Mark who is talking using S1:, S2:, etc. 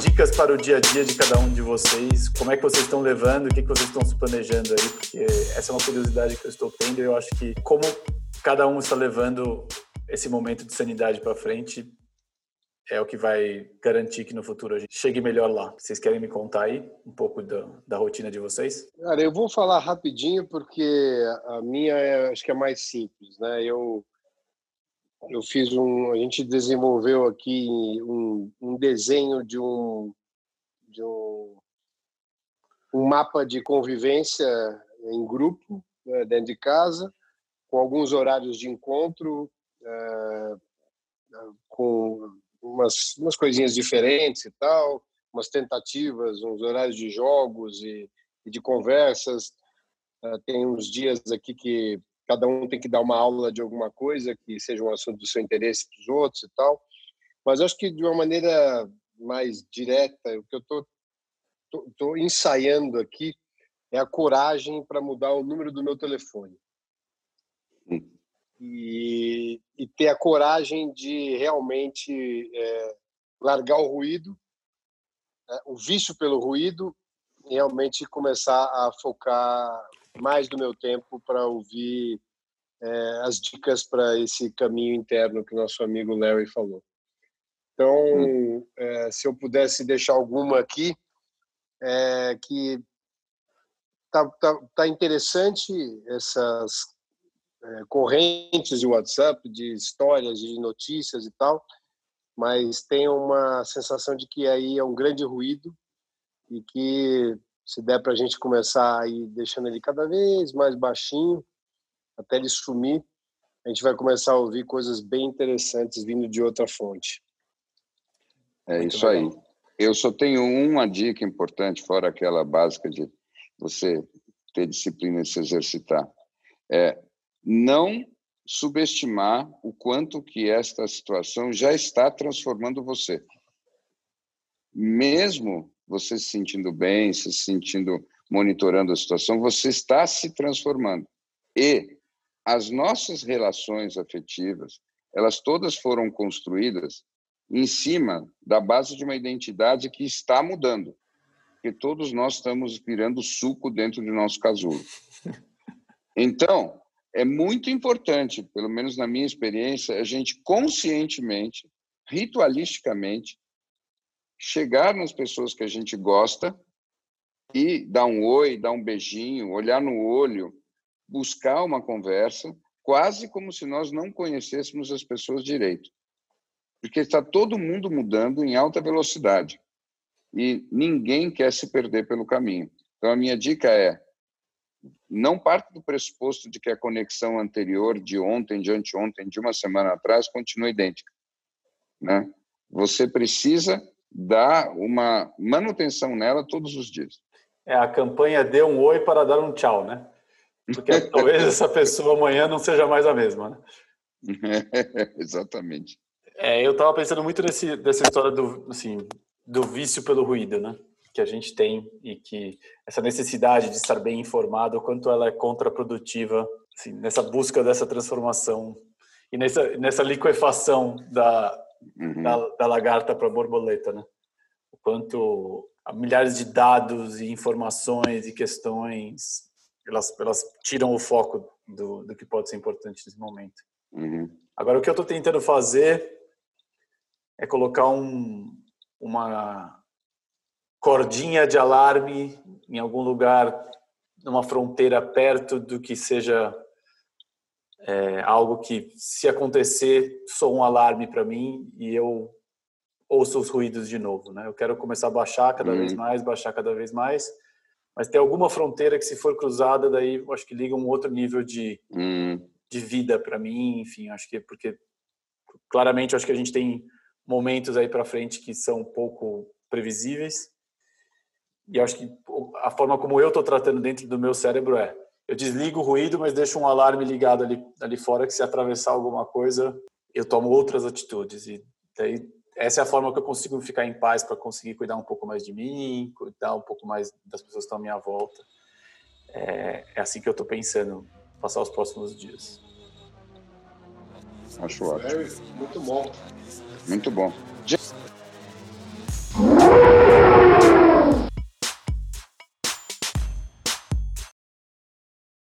S1: Dicas para o dia a dia de cada um de vocês. Como é que vocês estão levando? O que, que vocês estão se planejando aí? Porque essa é uma curiosidade que eu estou tendo. E eu acho que como cada um está levando esse momento de sanidade para frente é o que vai garantir que no futuro a gente chegue melhor lá. Vocês querem me contar aí um pouco da, da rotina de vocês?
S2: Cara, eu vou falar rapidinho porque a minha é, acho que é mais simples, né? Eu eu fiz um, a gente desenvolveu aqui um, um desenho de um de um, um mapa de convivência em grupo né, dentro de casa, com alguns horários de encontro, é, com umas, umas coisinhas diferentes e tal, umas tentativas, uns horários de jogos e, e de conversas. Uh, tem uns dias aqui que cada um tem que dar uma aula de alguma coisa que seja um assunto do seu interesse para os outros e tal. Mas acho que de uma maneira mais direta, o que eu estou tô, tô, tô ensaiando aqui é a coragem para mudar o número do meu telefone. Hum e, e ter a coragem de realmente é, largar o ruído, é, o vício pelo ruído, e realmente começar a focar mais do meu tempo para ouvir é, as dicas para esse caminho interno que nosso amigo Larry falou. Então, é, se eu pudesse deixar alguma aqui, é que tá, tá, tá interessante essas é, correntes de WhatsApp, de histórias, de notícias e tal, mas tem uma sensação de que aí é um grande ruído e que se der para a gente começar a ir deixando ele cada vez mais baixinho, até ele sumir, a gente vai começar a ouvir coisas bem interessantes vindo de outra fonte.
S3: É Muito isso legal. aí. Eu só tenho uma dica importante, fora aquela básica de você ter disciplina e se exercitar. É, não subestimar o quanto que esta situação já está transformando você. Mesmo você se sentindo bem, se sentindo monitorando a situação, você está se transformando. E as nossas relações afetivas, elas todas foram construídas em cima da base de uma identidade que está mudando. Porque todos nós estamos virando suco dentro do nosso casulo. Então, é muito importante, pelo menos na minha experiência, a gente conscientemente, ritualisticamente, chegar nas pessoas que a gente gosta e dar um oi, dar um beijinho, olhar no olho, buscar uma conversa, quase como se nós não conhecêssemos as pessoas direito. Porque está todo mundo mudando em alta velocidade e ninguém quer se perder pelo caminho. Então, a minha dica é: não parte do pressuposto de que a conexão anterior de ontem, de anteontem, de uma semana atrás continua idêntica, né? Você precisa dar uma manutenção nela todos os dias.
S1: É a campanha dê um oi para dar um tchau, né? Porque talvez essa pessoa amanhã não seja mais a mesma, né?
S3: É, exatamente.
S1: É, eu estava pensando muito nesse, nessa história do, assim, do vício pelo ruído, né? Que a gente tem e que essa necessidade de estar bem informado, o quanto ela é contraprodutiva assim, nessa busca dessa transformação e nessa, nessa liquefação da, uhum. da, da, lagarta para borboleta, né? O quanto milhares de dados e informações e questões elas, elas tiram o foco do, do que pode ser importante nesse momento. Uhum. Agora, o que eu estou tentando fazer é colocar um, uma cordinha de alarme em algum lugar, numa fronteira perto do que seja é, algo que, se acontecer, sou um alarme para mim e eu ouço os ruídos de novo. Né? Eu quero começar a baixar cada uhum. vez mais, baixar cada vez mais, mas tem alguma fronteira que, se for cruzada, daí eu acho que liga um outro nível de, uhum. de vida para mim. Enfim, acho que porque claramente acho que a gente tem momentos aí para frente que são um pouco previsíveis e acho que a forma como eu estou tratando dentro do meu cérebro é eu desligo o ruído, mas deixo um alarme ligado ali, ali fora que se atravessar alguma coisa, eu tomo outras atitudes. E daí, essa é a forma que eu consigo ficar em paz para conseguir cuidar um pouco mais de mim, cuidar um pouco mais das pessoas que estão à minha volta. é, é assim que eu estou pensando passar os próximos dias.
S3: Acho ótimo.
S2: Muito bom.
S3: Muito bom.